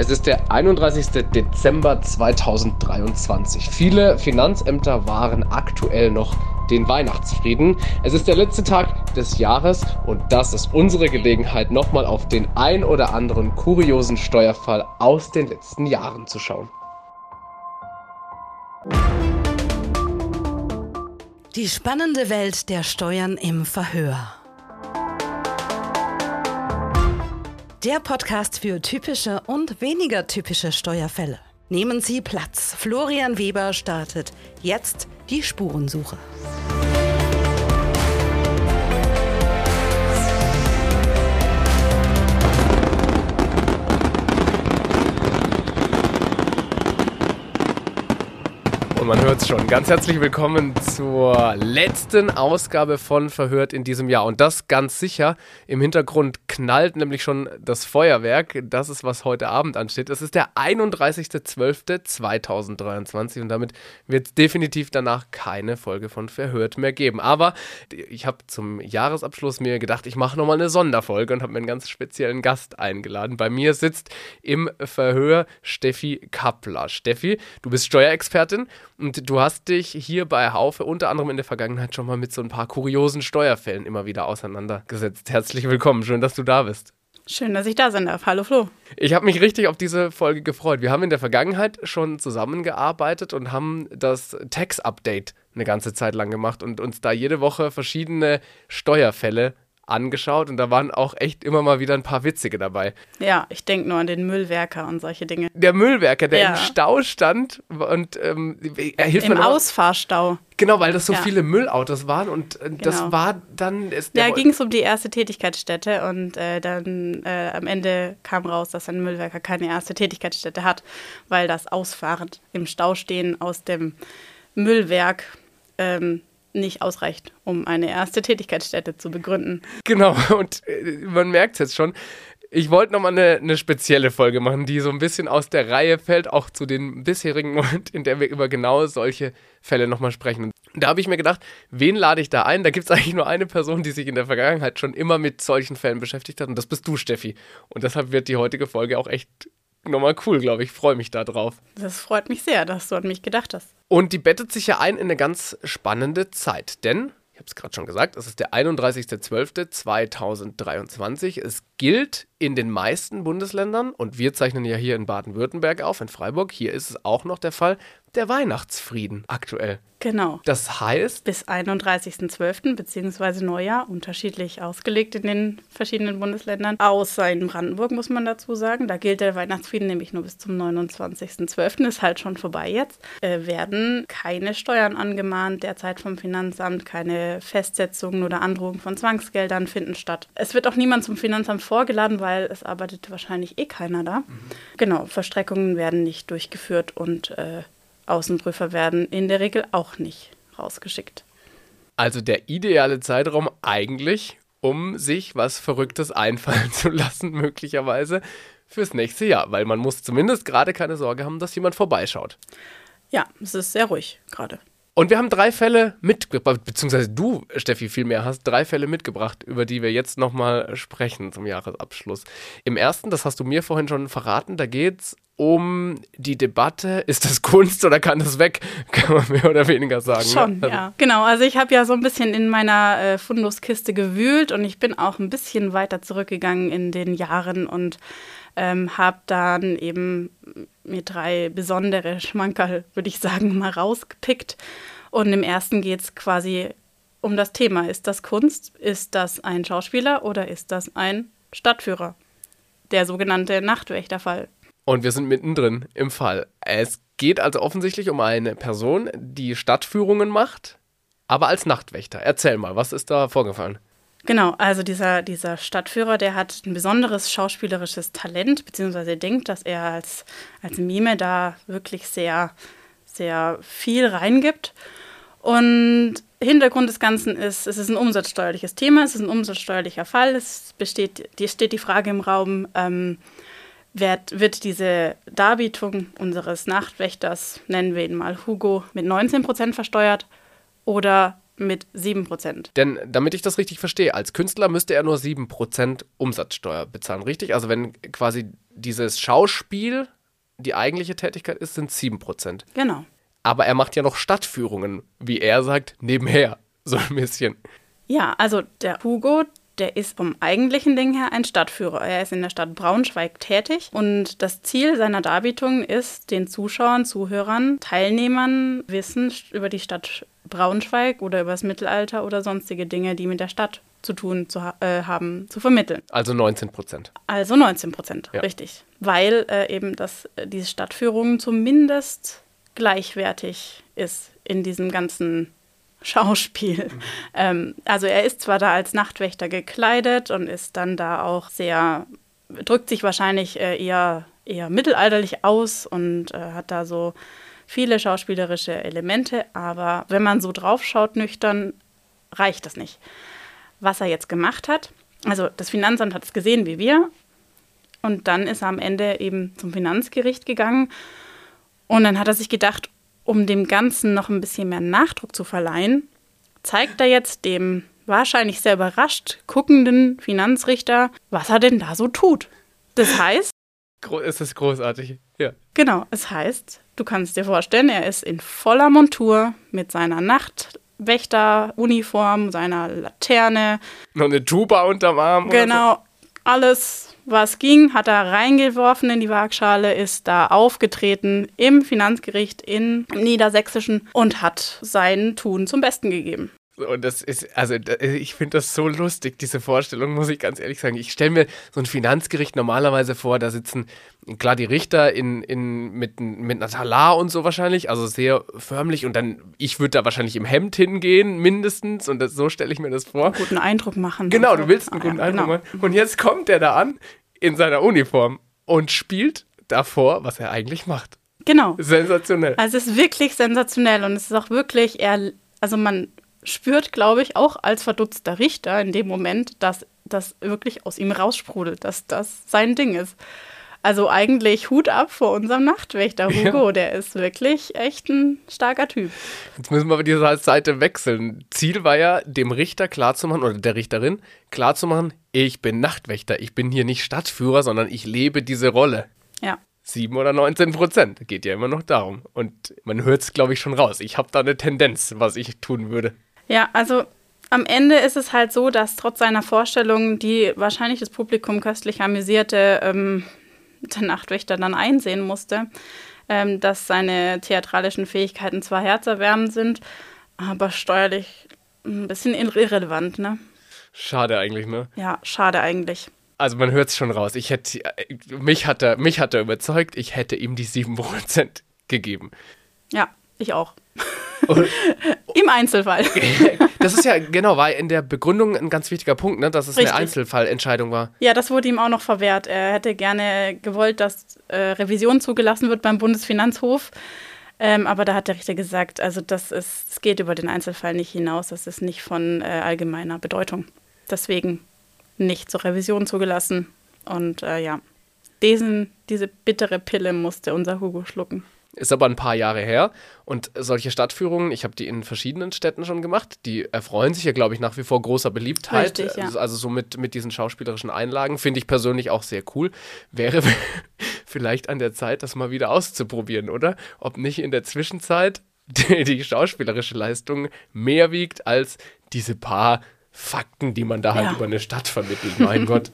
Es ist der 31. Dezember 2023. Viele Finanzämter waren aktuell noch den Weihnachtsfrieden. Es ist der letzte Tag des Jahres und das ist unsere Gelegenheit, nochmal auf den ein oder anderen kuriosen Steuerfall aus den letzten Jahren zu schauen. Die spannende Welt der Steuern im Verhör. Der Podcast für typische und weniger typische Steuerfälle. Nehmen Sie Platz. Florian Weber startet jetzt die Spurensuche. Man hört es schon. Ganz herzlich willkommen zur letzten Ausgabe von Verhört in diesem Jahr. Und das ganz sicher. Im Hintergrund knallt nämlich schon das Feuerwerk. Das ist, was heute Abend ansteht. Es ist der 31.12.2023 und damit wird es definitiv danach keine Folge von Verhört mehr geben. Aber ich habe zum Jahresabschluss mir gedacht, ich mache nochmal eine Sonderfolge und habe mir einen ganz speziellen Gast eingeladen. Bei mir sitzt im Verhör Steffi Kappler. Steffi, du bist Steuerexpertin und du hast dich hier bei Haufe unter anderem in der Vergangenheit schon mal mit so ein paar kuriosen Steuerfällen immer wieder auseinandergesetzt. Herzlich willkommen, schön, dass du da bist. Schön, dass ich da sein darf. Hallo Flo. Ich habe mich richtig auf diese Folge gefreut. Wir haben in der Vergangenheit schon zusammengearbeitet und haben das Tax-Update eine ganze Zeit lang gemacht und uns da jede Woche verschiedene Steuerfälle angeschaut und da waren auch echt immer mal wieder ein paar witzige dabei. Ja, ich denke nur an den Müllwerker und solche Dinge. Der Müllwerker, der ja. im Stau stand und ähm, er hilft Im mir Ausfahrstau. Genau, weil das so ja. viele Müllautos waren und äh, das genau. war dann. Ist ja, ging es um die erste Tätigkeitsstätte und äh, dann äh, am Ende kam raus, dass ein Müllwerker keine erste Tätigkeitsstätte hat, weil das Ausfahren im Stau stehen aus dem Müllwerk ähm, nicht ausreicht, um eine erste Tätigkeitsstätte zu begründen. Genau, und äh, man merkt es jetzt schon. Ich wollte nochmal eine, eine spezielle Folge machen, die so ein bisschen aus der Reihe fällt, auch zu den bisherigen Moment, in der wir über genau solche Fälle nochmal sprechen. Da habe ich mir gedacht, wen lade ich da ein? Da gibt es eigentlich nur eine Person, die sich in der Vergangenheit schon immer mit solchen Fällen beschäftigt hat, und das bist du, Steffi. Und deshalb wird die heutige Folge auch echt nochmal cool, glaube ich. Freue mich da drauf. Das freut mich sehr, dass du an mich gedacht hast. Und die bettet sich ja ein in eine ganz spannende Zeit, denn, ich habe es gerade schon gesagt, es ist der 31.12.2023. Es gilt in den meisten Bundesländern, und wir zeichnen ja hier in Baden-Württemberg auf, in Freiburg, hier ist es auch noch der Fall, der Weihnachtsfrieden aktuell. Genau. Das heißt? Bis 31.12. bzw. Neujahr, unterschiedlich ausgelegt in den verschiedenen Bundesländern. Außer in Brandenburg muss man dazu sagen. Da gilt der Weihnachtsfrieden nämlich nur bis zum 29.12. Ist halt schon vorbei jetzt. Äh, werden keine Steuern angemahnt derzeit vom Finanzamt, keine Festsetzungen oder Androhungen von Zwangsgeldern finden statt. Es wird auch niemand zum Finanzamt vorgeladen, weil es arbeitet wahrscheinlich eh keiner da. Mhm. Genau, Verstreckungen werden nicht durchgeführt und äh, Außenprüfer werden in der Regel auch nicht rausgeschickt. Also der ideale Zeitraum eigentlich, um sich was Verrücktes einfallen zu lassen, möglicherweise fürs nächste Jahr, weil man muss zumindest gerade keine Sorge haben, dass jemand vorbeischaut. Ja, es ist sehr ruhig gerade. Und wir haben drei Fälle mitgebracht, beziehungsweise du, Steffi, vielmehr hast drei Fälle mitgebracht, über die wir jetzt nochmal sprechen zum Jahresabschluss. Im ersten, das hast du mir vorhin schon verraten, da geht es um die Debatte, ist das Kunst oder kann das weg, kann man mehr oder weniger sagen. Ne? Schon, ne? also ja. Genau, also ich habe ja so ein bisschen in meiner äh, Funduskiste gewühlt und ich bin auch ein bisschen weiter zurückgegangen in den Jahren und ähm, habe dann eben mir drei besondere Schmankerl, würde ich sagen, mal rausgepickt. Und im ersten geht es quasi um das Thema. Ist das Kunst? Ist das ein Schauspieler oder ist das ein Stadtführer? Der sogenannte Nachtwächterfall. Und wir sind mittendrin im Fall. Es geht also offensichtlich um eine Person, die Stadtführungen macht, aber als Nachtwächter. Erzähl mal, was ist da vorgefallen? Genau, also dieser, dieser Stadtführer, der hat ein besonderes schauspielerisches Talent, beziehungsweise denkt, dass er als, als Mime da wirklich sehr, sehr viel reingibt. Und Hintergrund des Ganzen ist, es ist ein umsatzsteuerliches Thema, es ist ein umsatzsteuerlicher Fall. Es besteht, die, steht die Frage im Raum, ähm, wird, wird diese Darbietung unseres Nachtwächters, nennen wir ihn mal Hugo, mit 19 Prozent versteuert oder mit 7 Prozent. Denn damit ich das richtig verstehe, als Künstler müsste er nur 7 Prozent Umsatzsteuer bezahlen, richtig? Also wenn quasi dieses Schauspiel, die eigentliche Tätigkeit ist, sind 7%. Genau. Aber er macht ja noch Stadtführungen, wie er sagt, nebenher. So ein bisschen. Ja, also der Hugo, der ist vom eigentlichen Ding her ein Stadtführer. Er ist in der Stadt Braunschweig tätig und das Ziel seiner Darbietungen ist, den Zuschauern, Zuhörern, Teilnehmern Wissen über die Stadt Braunschweig oder über das Mittelalter oder sonstige Dinge, die mit der Stadt zu tun zu ha äh, haben, zu vermitteln. Also 19 Prozent. Also 19 Prozent, Ja. richtig. Weil äh, eben das, äh, diese Stadtführung zumindest gleichwertig ist in diesem ganzen Schauspiel. Ähm, also er ist zwar da als Nachtwächter gekleidet und ist dann da auch sehr, drückt sich wahrscheinlich äh, eher, eher mittelalterlich aus und äh, hat da so viele schauspielerische Elemente, aber wenn man so drauf schaut, nüchtern, reicht das nicht. Was er jetzt gemacht hat, also das Finanzamt hat es gesehen wie wir und dann ist er am Ende eben zum Finanzgericht gegangen und dann hat er sich gedacht, um dem Ganzen noch ein bisschen mehr Nachdruck zu verleihen, zeigt er jetzt dem wahrscheinlich sehr überrascht guckenden Finanzrichter, was er denn da so tut. Das heißt, es ist großartig. Ja. Genau, es heißt, du kannst dir vorstellen, er ist in voller Montur mit seiner Nachtwächteruniform, seiner Laterne, Noch eine Tuba unterm Arm. genau, alles, was ging, hat er reingeworfen in die Waagschale, ist da aufgetreten im Finanzgericht in im Niedersächsischen und hat sein Tun zum Besten gegeben. Und das ist, also ich finde das so lustig, diese Vorstellung, muss ich ganz ehrlich sagen. Ich stelle mir so ein Finanzgericht normalerweise vor, da sitzen klar die Richter in, in, mit, mit einer Talar und so wahrscheinlich, also sehr förmlich und dann, ich würde da wahrscheinlich im Hemd hingehen, mindestens, und das, so stelle ich mir das vor. Guten Eindruck machen. Genau, und so. du willst einen Ah, ja, guten Eindruck genau. machen. Und jetzt kommt der da an in seiner Uniform und spielt davor, was er eigentlich macht. Genau. Sensationell. Also es ist wirklich sensationell und es ist auch wirklich eher, also man spürt, glaube ich, auch als verdutzter Richter in dem Moment, dass das wirklich aus ihm raussprudelt, dass das sein Ding ist. Also eigentlich Hut ab vor unserem Nachtwächter Hugo, der ist wirklich echt ein starker Typ. Jetzt müssen wir aber diese Seite wechseln. Ziel war ja, dem Richter klarzumachen, oder der Richterin klarzumachen, ich bin Nachtwächter, ich bin hier nicht Stadtführer, sondern ich lebe diese Rolle. Ja. 7 oder 19 Prozent. Geht ja immer noch darum. Und man hört es, glaube ich, schon raus. Ich habe da eine Tendenz, was ich tun würde. Ja, also am Ende ist es halt so, dass trotz seiner Vorstellung, die wahrscheinlich das Publikum köstlich amüsierte, ähm, der Nachtwächter dann einsehen musste, ähm, dass seine theatralischen Fähigkeiten zwar herzerwärmend sind, aber steuerlich ein bisschen irrelevant, ne? Schade eigentlich, ne? Ja, schade eigentlich. Also man hört es schon raus. Ich hätte, äh, mich hat er, mich hat er überzeugt, ich hätte ihm die 7% gegeben. Ja, ich auch. Und Im Einzelfall. das ist ja, genau, war in der Begründung ein ganz wichtiger Punkt, ne, dass es Richtig. eine Einzelfallentscheidung war. Ja, das wurde ihm auch noch verwehrt. Er hätte gerne gewollt, dass äh, Revision zugelassen wird beim Bundesfinanzhof. Ähm, aber da hat der Richter gesagt, also das ist, es geht über den Einzelfall nicht hinaus, das ist nicht von äh, allgemeiner Bedeutung. Deswegen nicht zur Revision zugelassen. Und äh, ja, diesen, diese bittere Pille musste unser Hugo schlucken. Ist aber ein paar Jahre her. Und solche Stadtführungen, ich habe die in verschiedenen Städten schon gemacht, die erfreuen sich ja, glaube ich, nach wie vor großer Beliebtheit. Richtig, ja. Also so mit, mit diesen schauspielerischen Einlagen finde ich persönlich auch sehr cool. Wäre vielleicht an der Zeit, das mal wieder auszuprobieren, oder? Ob nicht in der Zwischenzeit die, die schauspielerische Leistung mehr wiegt als diese paar Fakten, die man da halt Ja. über eine Stadt vermittelt. Mein Gott.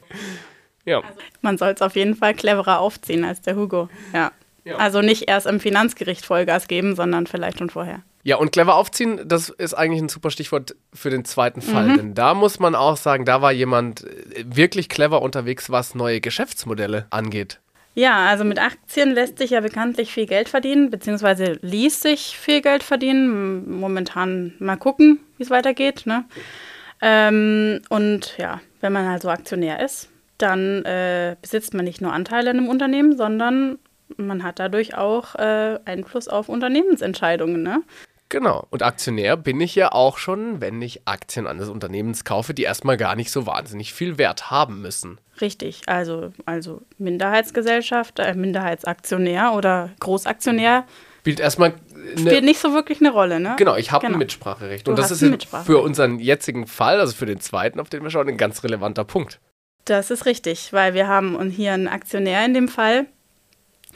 Ja. Man soll es auf jeden Fall cleverer aufziehen als der Hugo. Ja. Ja. Also nicht erst im Finanzgericht Vollgas geben, sondern vielleicht schon vorher. Ja, und clever aufziehen, das ist eigentlich ein super Stichwort für den zweiten Fall. Mhm. Denn da muss man auch sagen, da war jemand äh, wirklich clever unterwegs, was neue Geschäftsmodelle angeht. Ja, also mit Aktien lässt sich ja bekanntlich viel Geld verdienen, beziehungsweise ließ sich viel Geld verdienen. Momentan mal gucken, wie es weitergeht. Ne? Ähm, und ja, wenn man also Aktionär ist, dann äh, besitzt man nicht nur Anteile an einem Unternehmen, sondern man hat dadurch auch äh, Einfluss auf Unternehmensentscheidungen. Ne? Genau. Und Aktionär bin ich ja auch schon, wenn ich Aktien eines Unternehmens kaufe, die erstmal gar nicht so wahnsinnig viel Wert haben müssen. Richtig, also, also Minderheitsgesellschaft, äh, Minderheitsaktionär oder Großaktionär Spielt erstmal spielt eine. nicht so wirklich eine Rolle. Ne? Genau, ich habe ein Genau. Mitspracherecht. Du Und das ist ein für unseren jetzigen Fall, also für den zweiten, auf den wir schauen, ein ganz relevanter Punkt. Das ist richtig, weil wir haben hier einen Aktionär in dem Fall,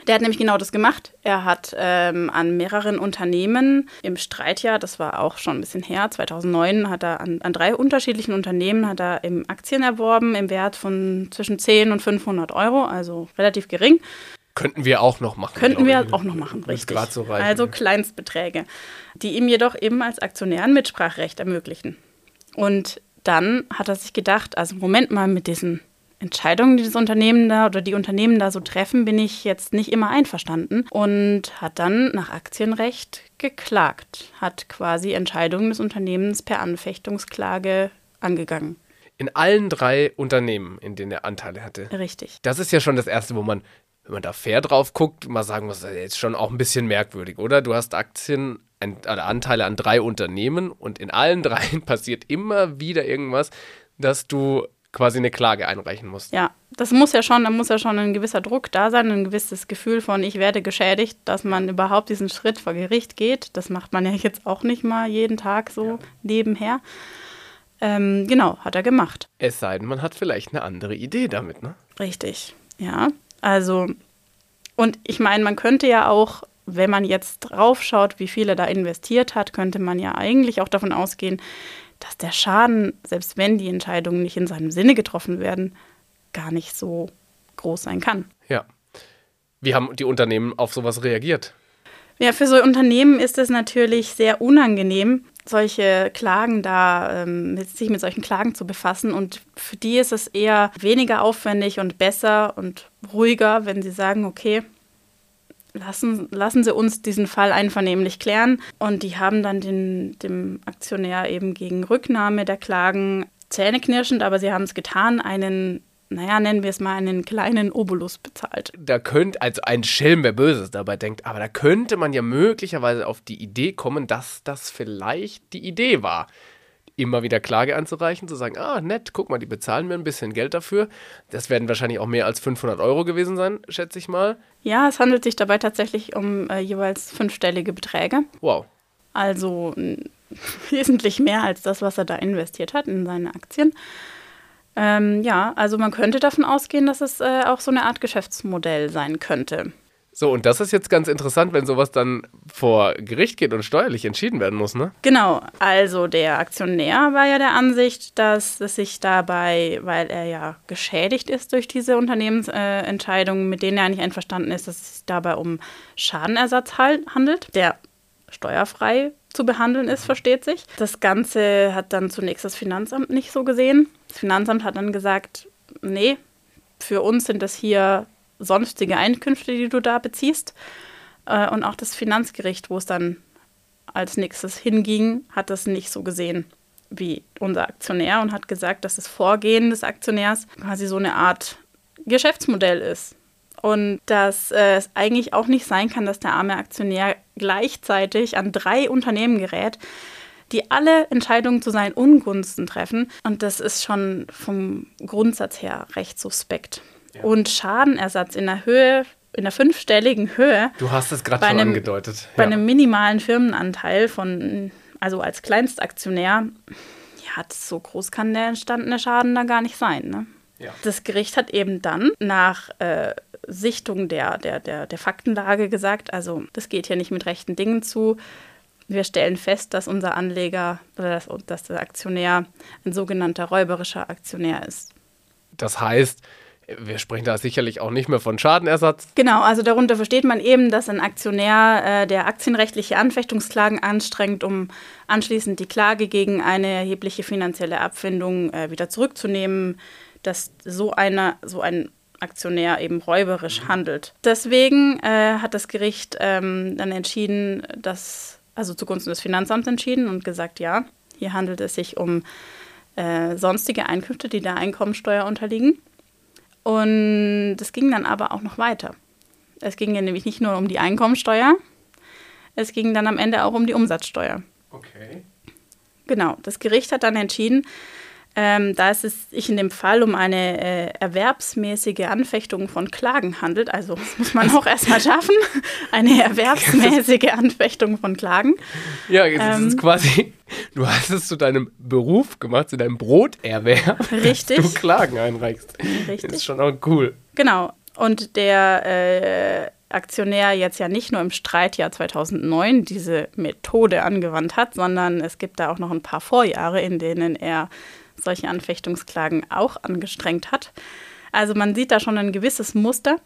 der hat nämlich genau das gemacht. Er hat ähm, an mehreren Unternehmen im Streitjahr, das war auch schon ein bisschen her, 2009, hat er an, an drei unterschiedlichen Unternehmen hat er im Aktien erworben im Wert von zwischen 10 und 500 Euro, also relativ gering. Könnten wir auch noch machen. Könnten wir auch noch machen, richtig. So reichen, also Kleinstbeträge, die ihm jedoch eben als Aktionär ein Mitspracherecht ermöglichen. Und dann hat er sich gedacht, also Moment mal mit diesen Entscheidungen, die das Unternehmen da oder die Unternehmen da so treffen, bin ich jetzt nicht immer einverstanden und hat dann nach Aktienrecht geklagt, hat quasi Entscheidungen des Unternehmens per Anfechtungsklage angegangen. In allen drei Unternehmen, in denen er Anteile hatte. Richtig. Das ist ja schon das Erste, wo man, wenn man da fair drauf guckt, mal sagen muss, das ist jetzt schon auch ein bisschen merkwürdig, oder? Du hast Aktien oder Anteile an drei Unternehmen und in allen dreien passiert immer wieder irgendwas, dass du quasi eine Klage einreichen musst. Ja, das muss ja schon, da muss ja schon ein gewisser Druck da sein, ein gewisses Gefühl von, ich werde geschädigt, dass man überhaupt diesen Schritt vor Gericht geht. Das macht man ja jetzt auch nicht mal jeden Tag so ja. nebenher. Ähm, genau, hat er gemacht. Es sei denn, man hat vielleicht eine andere Idee damit, ne? Richtig, ja. Also, und ich meine, man könnte ja auch, wenn man jetzt draufschaut, wie viel er da investiert hat, könnte man ja eigentlich auch davon ausgehen, dass der Schaden, selbst wenn die Entscheidungen nicht in seinem Sinne getroffen werden, gar nicht so groß sein kann. Ja. Wie haben die Unternehmen auf sowas reagiert? Ja, für so Unternehmen ist es natürlich sehr unangenehm, solche Klagen da, ähm, sich mit solchen Klagen zu befassen. Und für die ist es eher weniger aufwendig und besser und ruhiger, wenn sie sagen, okay, lassen, lassen Sie uns diesen Fall einvernehmlich klären. Und die haben dann den, dem Aktionär eben gegen Rücknahme der Klagen zähneknirschend, aber sie haben es getan, einen naja, nennen wir es mal einen kleinen Obolus bezahlt. Da könnte, also ein Schelm, wer Böses dabei denkt, aber da könnte man ja möglicherweise auf die Idee kommen, dass das vielleicht die Idee war immer wieder Klage anzureichen, zu sagen, ah, nett, guck mal, die bezahlen mir ein bisschen Geld dafür. Das werden wahrscheinlich auch mehr als 500 Euro gewesen sein, schätze ich mal. Ja, es handelt sich dabei tatsächlich um äh, jeweils fünfstellige Beträge. Wow. Also wesentlich mehr als das, was er da investiert hat in seine Aktien. Ähm, ja, also man könnte davon ausgehen, dass es äh, auch so eine Art Geschäftsmodell sein könnte. So, und das ist jetzt ganz interessant, wenn sowas dann vor Gericht geht und steuerlich entschieden werden muss, ne? Genau, also der Aktionär war ja der Ansicht, dass es sich dabei, weil er ja geschädigt ist durch diese Unternehmensentscheidungen, äh, mit denen er nicht einverstanden ist, dass es sich dabei um Schadenersatz handelt, der steuerfrei zu behandeln ist, versteht sich. Das Ganze hat dann zunächst das Finanzamt nicht so gesehen. Das Finanzamt hat dann gesagt, nee, für uns sind das hier sonstige Einkünfte, die du da beziehst. Äh, und auch das Finanzgericht, wo es dann als nächstes hinging, hat das nicht so gesehen wie unser Aktionär und hat gesagt, dass das Vorgehen des Aktionärs quasi so eine Art Geschäftsmodell ist. Und dass äh, es eigentlich auch nicht sein kann, dass der arme Aktionär gleichzeitig an drei Unternehmen gerät, die alle Entscheidungen zu seinen Ungunsten treffen. Und das ist schon vom Grundsatz her recht suspekt und Schadenersatz in der Höhe, in der fünfstelligen Höhe. Du hast es gerade schon einem, angedeutet. Ja. Bei einem minimalen Firmenanteil von, also als Kleinstaktionär, ja, so groß kann der entstandene Schaden da gar nicht sein. Ne? Ja. Das Gericht hat eben dann nach äh, Sichtung der, der, der, der Faktenlage gesagt, also das geht hier nicht mit rechten Dingen zu. Wir stellen fest, dass unser Anleger oder dass, dass der Aktionär ein sogenannter räuberischer Aktionär ist. Das heißt, wir sprechen da sicherlich auch nicht mehr von Schadenersatz. Genau, also darunter versteht man eben, dass ein Aktionär äh, der aktienrechtliche Anfechtungsklagen anstrengt, um anschließend die Klage gegen eine erhebliche finanzielle Abfindung äh, wieder zurückzunehmen, dass so, einer, so ein Aktionär eben räuberisch handelt. Deswegen äh, hat das Gericht ähm, dann entschieden, dass, also zugunsten des Finanzamts entschieden und gesagt, ja, hier handelt es sich um äh, sonstige Einkünfte, die der Einkommensteuer unterliegen. Und es ging dann aber auch noch weiter. Es ging ja nämlich nicht nur um die Einkommensteuer, es ging dann am Ende auch um die Umsatzsteuer. Okay. Genau, das Gericht hat dann entschieden, Ähm, da es sich in dem Fall um eine äh, erwerbsmäßige Anfechtung von Klagen handelt, also das muss man auch erstmal schaffen, eine erwerbsmäßige Anfechtung von Klagen. Ja, jetzt ähm, ist es quasi, du hast es zu deinem Beruf gemacht, zu deinem Broterwerb, richtig. dass du Klagen einreichst. Richtig. Das ist schon auch cool. Genau. Und der äh, Aktionär jetzt ja nicht nur im Streitjahr 2009 diese Methode angewandt hat, sondern es gibt da auch noch ein paar Vorjahre, in denen er solche Anfechtungsklagen auch angestrengt hat. Also man sieht da schon ein gewisses Muster.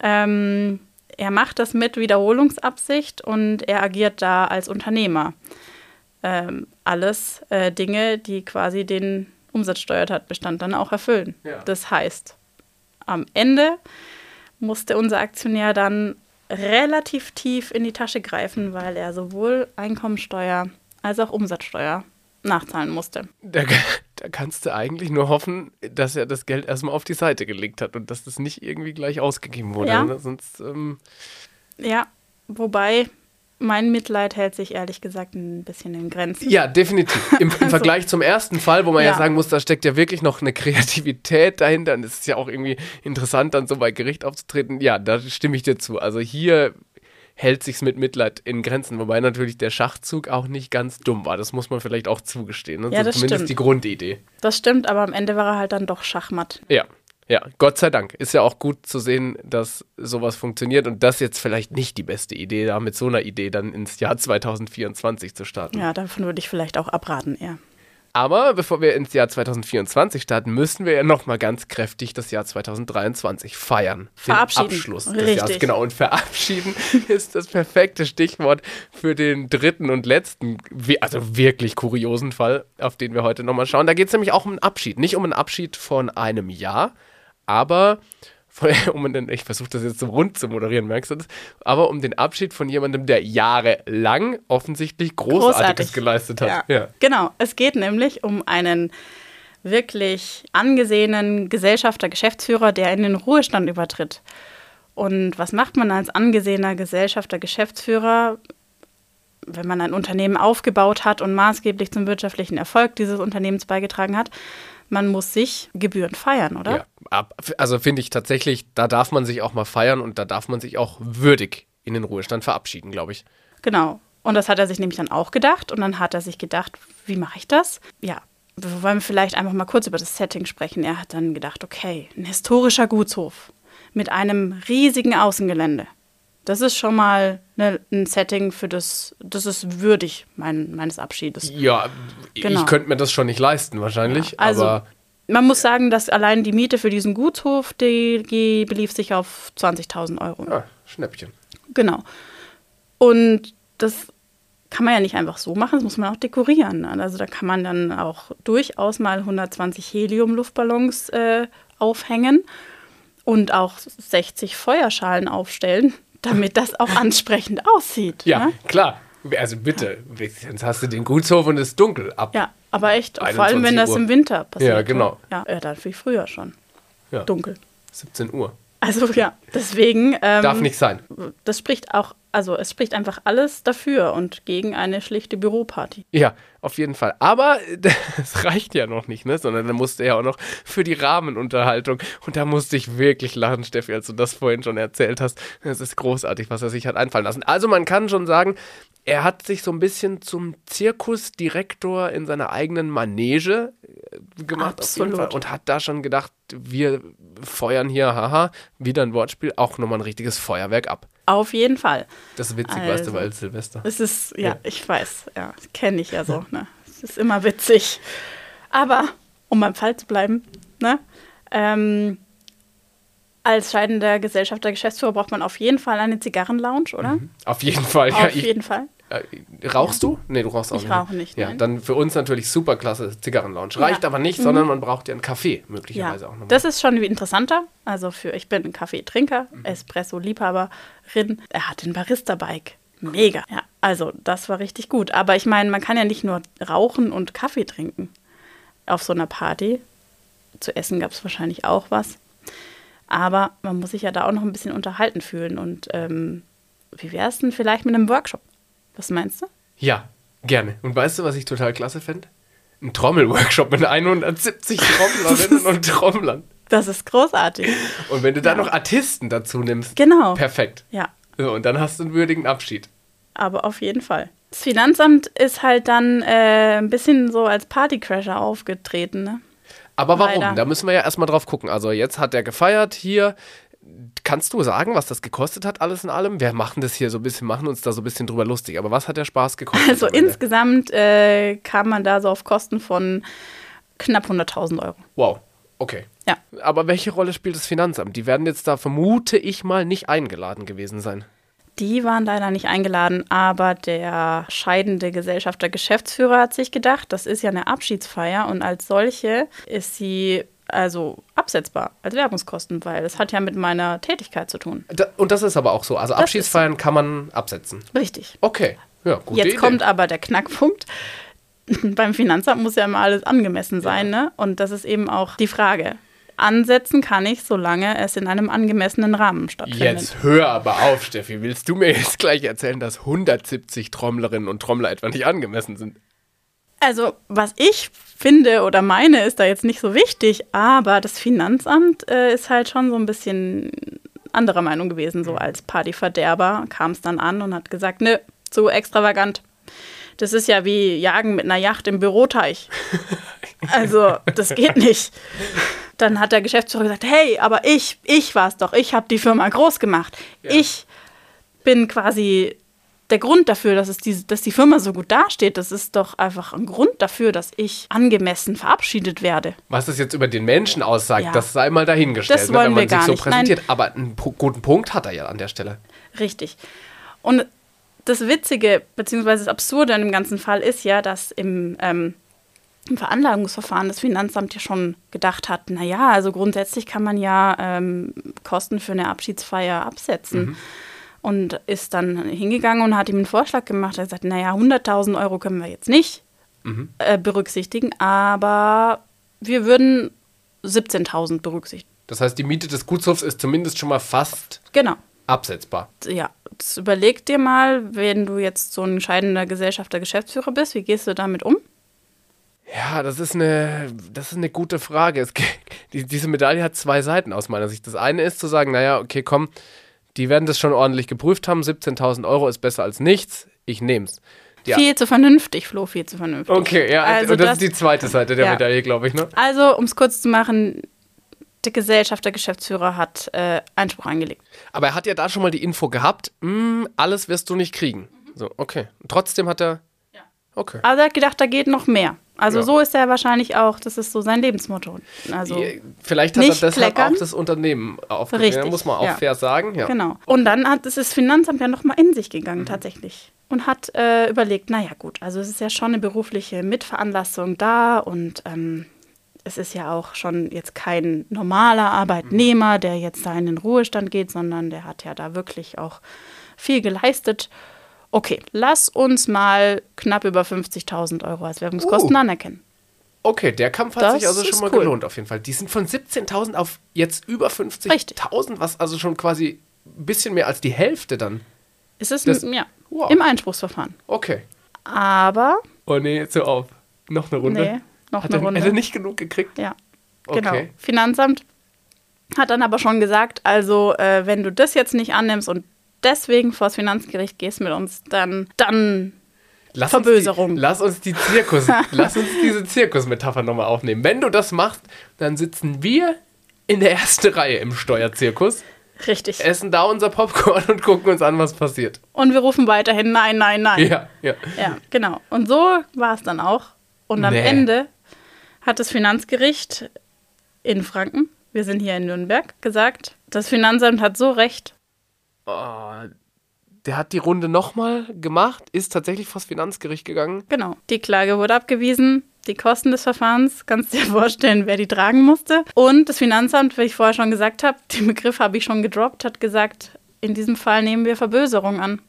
Ähm, er macht das mit Wiederholungsabsicht und er agiert da als Unternehmer. Ähm, alles äh, Dinge, die quasi den Umsatzsteuertatbestand dann auch erfüllen. Ja. Das heißt, am Ende musste unser Aktionär dann relativ tief in die Tasche greifen, weil er sowohl Einkommensteuer als auch Umsatzsteuer nachzahlen musste. Da, da, kannst du eigentlich nur hoffen, dass er das Geld erstmal auf die Seite gelegt hat und dass das nicht irgendwie gleich ausgegeben wurde. Ja, ne? Sonst, ähm ja wobei mein Mitleid hält sich ehrlich gesagt ein bisschen in Grenzen. Ja, definitiv. Im, im also, Vergleich zum ersten Fall, wo man ja. ja. sagen muss, da steckt ja wirklich noch eine Kreativität dahinter und es ist ja auch irgendwie interessant, dann so bei Gericht aufzutreten. Ja, da stimme ich dir zu. Also hier hält sich's mit Mitleid in Grenzen, wobei natürlich der Schachzug auch nicht ganz dumm war. Das muss man vielleicht auch zugestehen. Ne? Ja, das zumindest stimmt. die Grundidee. Das stimmt, aber am Ende war er halt dann doch Schachmatt. Ja, ja, Gott sei Dank. Ist ja auch gut zu sehen, dass sowas funktioniert und das jetzt vielleicht nicht die beste Idee, da mit so einer Idee dann ins Jahr 2024 zu starten. Ja, davon würde ich vielleicht auch abraten, eher. Aber bevor wir ins Jahr 2024 starten, müssen wir ja nochmal ganz kräftig das Jahr 2023 feiern. Verabschieden. Den Abschluss des Richtig. Jahres. Genau, und verabschieden ist das perfekte Stichwort für den dritten und letzten, also wirklich kuriosen Fall, auf den wir heute nochmal schauen. Da geht es nämlich auch um einen Abschied. Nicht um einen Abschied von einem Jahr, aber um den, ich versuche das jetzt so rund zu moderieren, merkst du das? Aber um den Abschied von jemandem, der jahrelang offensichtlich Großartiges Großartig. geleistet hat. Ja. ja. Genau, es geht nämlich um einen wirklich angesehenen Gesellschafter, Geschäftsführer, der in den Ruhestand übertritt. Und was macht man als angesehener Gesellschafter, Geschäftsführer, wenn man ein Unternehmen aufgebaut hat und maßgeblich zum wirtschaftlichen Erfolg dieses Unternehmens beigetragen hat? Man muss sich gebührend feiern, oder? Ja, also finde ich tatsächlich, da darf man sich auch mal feiern und da darf man sich auch würdig in den Ruhestand verabschieden, glaube ich. Genau. Und das hat er sich nämlich dann auch gedacht und dann hat er sich gedacht, wie mache ich das? Ja, wir wollen vielleicht einfach mal kurz über das Setting sprechen. Er hat dann gedacht, okay, ein historischer Gutshof mit einem riesigen Außengelände. Das ist schon mal ne, ein Setting für das, das ist würdig mein, meines Abschiedes. Ja, genau. ich könnte mir das schon nicht leisten wahrscheinlich, ja, also, aber man muss sagen, dass allein die Miete für diesen Gutshof, die, die belief sich auf 20.000 Euro. Ja, Schnäppchen. Genau. Und das kann man ja nicht einfach so machen, das muss man auch dekorieren. Ne? Also da kann man dann auch durchaus mal 120 Helium-Luftballons äh, aufhängen und auch 60 Feuerschalen aufstellen damit das auch ansprechend aussieht. Ja, ne? klar. Also bitte, jetzt hast du den Gutshof und es ist dunkel. Ab ja, aber echt, vor allem wenn das Uhr. im Winter passiert. Ja, genau. Ja, ja dann viel früher schon. Ja. Dunkel. 17 Uhr. Also ja, deswegen. Ähm, Darf nicht sein. Das spricht auch, also es spricht einfach alles dafür und gegen eine schlichte Büroparty. Ja, auf jeden Fall. Aber das reicht ja noch nicht, ne? Sondern dann musste er ja auch noch für die Rahmenunterhaltung. Und da musste ich wirklich lachen, Steffi, als du das vorhin schon erzählt hast. Das ist großartig, was er sich hat einfallen lassen. Also man kann schon sagen, er hat sich so ein bisschen zum Zirkusdirektor in seiner eigenen Manege äh, gemacht Absolut. und hat da schon gedacht, wir feuern hier, haha, wieder ein Wortspiel, auch nochmal ein richtiges Feuerwerk ab. Auf jeden Fall. Das ist witzig, also, weißt du, weil Silvester. Es ist, ja, ja. ich weiß, ja, kenne ich ja so. Ne? Es ist immer witzig. Aber, um beim Fall zu bleiben, ne? Ähm, als scheidender Gesellschafter, Geschäftsführer braucht man auf jeden Fall eine Zigarrenlounge, oder? Mhm. Auf jeden Fall, ja. Auf jeden Fall. Äh, rauchst du? Nee, du rauchst auch ich nicht. Ich rauche nicht. Ja, nein. dann für uns natürlich super klasse Zigarrenlounge. Reicht ja. aber nicht, mhm. sondern man braucht ja einen Kaffee möglicherweise ja. auch noch. Das ist schon interessanter. Also für ich bin ein Kaffeetrinker, mhm. Espresso-Liebhaberin. Er hat den Barista-Bike. Mega. Ja, also das war richtig gut. Aber ich meine, man kann ja nicht nur rauchen und Kaffee trinken auf so einer Party. Zu essen gab es wahrscheinlich auch was. Aber man muss sich ja da auch noch ein bisschen unterhalten fühlen. Und ähm, wie wäre es denn vielleicht mit einem Workshop? Was meinst du? Ja, gerne. Und weißt du, was ich total klasse fände? Ein Trommelworkshop mit 170 Trommlerinnen und Trommlern. Das ist großartig. Und wenn du da noch Artisten dazu nimmst, Genau. perfekt. Ja, So, und dann hast du einen würdigen Abschied. aber auf jeden Fall. Das Finanzamt ist halt dann äh, ein bisschen so als Partycrasher aufgetreten. Ne? Aber warum? Leider. Da müssen wir ja erstmal drauf gucken. Also jetzt hat er gefeiert hier. Kannst du sagen, was das gekostet hat, alles in allem? Wir machen das hier so ein bisschen, machen uns da so ein bisschen drüber lustig. Aber was hat der Spaß gekostet? Also insgesamt äh, kam man da so auf Kosten von knapp 100.000 Euro. Wow, okay. Ja. Aber welche Rolle spielt das Finanzamt? Die werden jetzt da, vermute ich mal, nicht eingeladen gewesen sein. Die waren leider nicht eingeladen, aber der scheidende Gesellschafter Geschäftsführer hat sich gedacht, das ist ja eine Abschiedsfeier und als solche ist sie also absetzbar als Werbungskosten, weil es hat ja mit meiner Tätigkeit zu tun. Da, und das ist aber auch so. Also Das Abschiedsfeiern kann man absetzen. Richtig. Okay, ja, gute Jetzt Idee. kommt aber der Knackpunkt. Beim Finanzamt muss ja immer alles angemessen sein, ne? Und das ist eben auch die Frage. Ansetzen kann ich, solange es in einem angemessenen Rahmen stattfindet. Jetzt hör aber auf, Steffi. Willst du mir jetzt gleich erzählen, dass 170 Trommlerinnen und Trommler etwa nicht angemessen sind? Also, was ich finde oder meine, ist da jetzt nicht so wichtig, aber das Finanzamt äh, ist halt schon so ein bisschen anderer Meinung gewesen. So als Partyverderber kam es dann an und hat gesagt, nö, zu extravagant. Das ist ja wie Jagen mit einer Yacht im Büroteich. Also, das geht nicht. Dann hat der Geschäftsführer gesagt, hey, aber ich, ich war es doch, ich habe die Firma groß gemacht. Ja. Ich bin quasi der Grund dafür, dass, es diese, dass die Firma so gut dasteht. Das ist doch einfach ein Grund dafür, dass ich angemessen verabschiedet werde. Was das jetzt über den Menschen aussagt, Ja. das sei mal dahingestellt, Das ne, wenn man wir sich so nicht. präsentiert. Aber einen guten Punkt hat er ja an der Stelle. Richtig. Und das Witzige bzw. das Absurde an dem ganzen Fall ist ja, dass im, ähm, im Veranlagungsverfahren das Finanzamt ja schon gedacht hat, naja, also grundsätzlich kann man ja ähm, Kosten für eine Abschiedsfeier absetzen. Und ist dann hingegangen und hat ihm einen Vorschlag gemacht. Er hat gesagt, naja, 100.000 Euro können wir jetzt nicht äh, berücksichtigen, aber wir würden 17.000 berücksichtigen. Das heißt, die Miete des Gutshofs ist zumindest schon mal fast Genau. absetzbar. ja, jetzt überleg dir mal, wenn du jetzt so ein scheidender Gesellschafter, Geschäftsführer bist, wie gehst du damit um? Ja, das ist eine, das ist eine gute Frage. Es, die, diese Medaille hat zwei Seiten aus meiner Sicht. Das eine ist zu sagen, naja, okay, komm, die werden das schon ordentlich geprüft haben. 17.000 Euro ist besser als nichts. Ich nehm's. Ja. Viel zu vernünftig, Flo, viel zu vernünftig. Okay, ja, Also und das, das- ist die zweite Seite der ja. Medaille, glaube ich, ne? Also, um es kurz zu machen, der Gesellschafter, Geschäftsführer hat äh, Einspruch eingelegt. Aber er hat ja da schon mal die Info gehabt, "Hm, alles wirst du nicht kriegen. So, okay. Und trotzdem hat er. Okay. Aber er hat gedacht, da geht noch mehr. Also Ja. so ist er wahrscheinlich auch, das ist so sein Lebensmotto. Also Vielleicht hat er deshalb kleckern. auch das Unternehmen aufgegeben. Richtig, muss man auch ja. fair sagen. Ja. Genau. Und dann hat es das Finanzamt ja nochmal in sich Mhm. gegangen, tatsächlich. Und hat äh, überlegt, naja gut, also es ist ja schon eine berufliche Mitveranlassung da und ähm, es ist ja auch schon jetzt kein normaler Arbeitnehmer, der jetzt da in den Ruhestand geht, sondern der hat ja da wirklich auch viel geleistet. Okay, lass uns mal knapp über 50.000 Euro als Werbungskosten Uh. anerkennen. Okay, der Kampf hat Das sich also ist schon mal cool. gelohnt, auf jeden Fall. Die sind von 17.000 auf jetzt über 50.000, Richtig. was also schon quasi ein bisschen mehr als die Hälfte dann. Es ist Das- ein, ja, wow. im Einspruchsverfahren. Okay. Aber, Oh nee, jetzt hör auf. Noch eine Runde. nee, noch hat eine er, Runde. Hat er nicht genug gekriegt? Ja, genau. Okay. Finanzamt hat dann aber schon gesagt, also äh, wenn du das jetzt nicht annimmst und deswegen vor das Finanzgericht gehst mit uns, dann, dann Lass Verböserung. Uns die, lass uns die Zirkus, lass uns diese Zirkusmetapher nochmal aufnehmen. Wenn du das machst, dann sitzen wir in der ersten Reihe im Steuerzirkus, richtig. essen da unser Popcorn und gucken uns an, was passiert. Und wir rufen weiterhin nein, nein, nein. Ja, ja. Ja, genau. Und so war es dann auch. Und am Nee. Ende hat das Finanzgericht in Franken, wir sind hier in Nürnberg, gesagt, das Finanzamt hat so recht. Oh, der hat die Runde nochmal gemacht, ist tatsächlich vors Finanzgericht gegangen. Genau. Die Klage wurde abgewiesen. Die Kosten des Verfahrens, kannst du dir vorstellen, wer die tragen musste. Und das Finanzamt, wie ich vorher schon gesagt habe, den Begriff habe ich schon gedroppt, hat gesagt, in diesem Fall nehmen wir Verböserung an.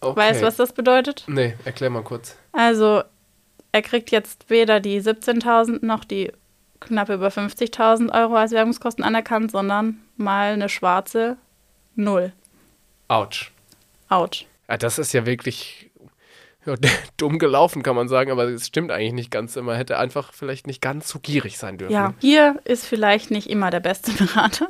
Okay. Weißt du, was das bedeutet? Nee, erklär mal kurz. Also, er kriegt jetzt weder die 17.000 noch die knapp über 50.000 Euro als Werbungskosten anerkannt, sondern mal eine schwarze Null. Autsch. Autsch. Ja, das ist ja wirklich. ja, dumm gelaufen, kann man sagen, aber es stimmt eigentlich nicht ganz immer. Hätte einfach vielleicht nicht ganz so gierig sein dürfen. Ja, hier ist vielleicht nicht immer der beste Berater.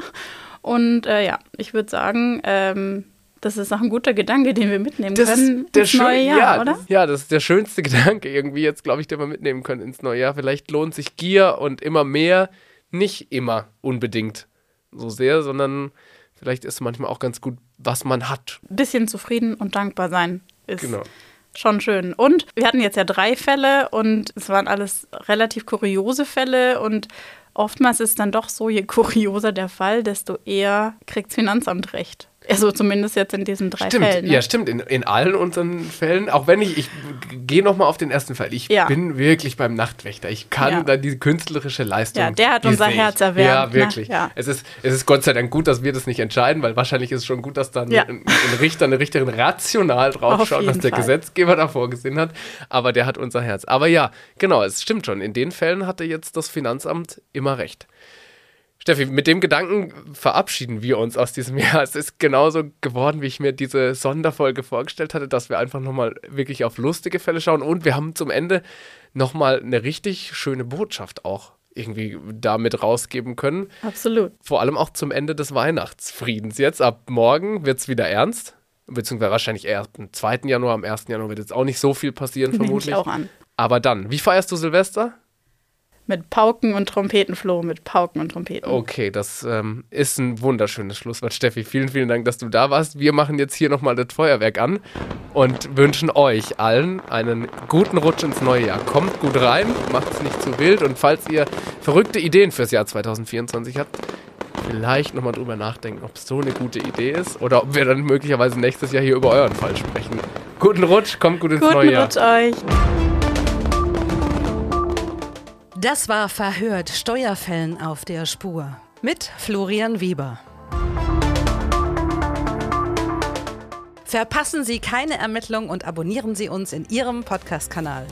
Und äh, ja, ich würde sagen, ähm, das ist auch ein guter Gedanke, den wir mitnehmen Das können ins neue Jahr, ja, oder? Ja, das ist der schönste Gedanke irgendwie jetzt, glaube ich, den wir mitnehmen können ins neue Jahr. Vielleicht lohnt sich Gier und immer mehr nicht immer unbedingt so sehr, sondern vielleicht ist manchmal auch ganz gut, was man hat. Ein bisschen zufrieden und dankbar sein ist Genau. schon schön. Und wir hatten jetzt ja drei Fälle und es waren alles relativ kuriose Fälle und oftmals ist dann doch so, je kurioser der Fall, desto eher kriegt das Finanzamt recht. Also zumindest jetzt in diesen drei Stimmt, Fällen. Ne? ja, stimmt. In, in allen unseren Fällen, auch wenn ich, ich gehe nochmal auf den ersten Fall. Ich Ja. bin wirklich beim Nachtwächter. Ich kann Ja. da diese künstlerische Leistung. Ja, der hat unser. Herz erwärmt, Ja, ne? wirklich. Ja. Es, ist, es ist Gott sei Dank gut, dass wir das nicht entscheiden, weil wahrscheinlich ist es schon gut, dass dann Ja. ein, ein Richter, eine Richterin rational draufschaut, was der Fall. Gesetzgeber da vorgesehen hat. Aber der hat unser Herz. Aber ja, genau, es stimmt schon. In den Fällen hatte jetzt das Finanzamt immer recht. Steffi, mit dem Gedanken verabschieden wir uns aus diesem Jahr. Es ist genauso geworden, wie ich mir diese Sonderfolge vorgestellt hatte, dass wir einfach nochmal wirklich auf lustige Fälle schauen und wir haben zum Ende nochmal eine richtig schöne Botschaft auch irgendwie damit rausgeben können. Absolut. Vor allem auch zum Ende des Weihnachtsfriedens. Jetzt ab morgen wird es wieder ernst, beziehungsweise wahrscheinlich erst am 2. Januar, am 1. Januar wird jetzt auch nicht so viel passieren, Nehme vermutlich. ich auch an. Aber dann, wie feierst du Silvester? Mit Pauken und Trompeten, Flo, mit Pauken und Trompeten. Okay, das ähm, ist ein wunderschönes Schlusswort, Steffi. Vielen, vielen Dank, dass du da warst. Wir machen jetzt hier nochmal das Feuerwerk an und wünschen euch allen einen guten Rutsch ins neue Jahr. Kommt gut rein, macht es nicht zu wild und falls ihr verrückte Ideen fürs Jahr 2024 habt, vielleicht nochmal drüber nachdenken, ob es so eine gute Idee ist oder ob wir dann möglicherweise nächstes Jahr hier über euren Fall sprechen. Guten Rutsch, kommt gut ins Guten neue Jahr. Rutsch euch. Das war Verhört Steuerfällen auf der Spur mit Florian Weber. Verpassen Sie keine Ermittlung und abonnieren Sie uns in Ihrem Podcast-Kanal.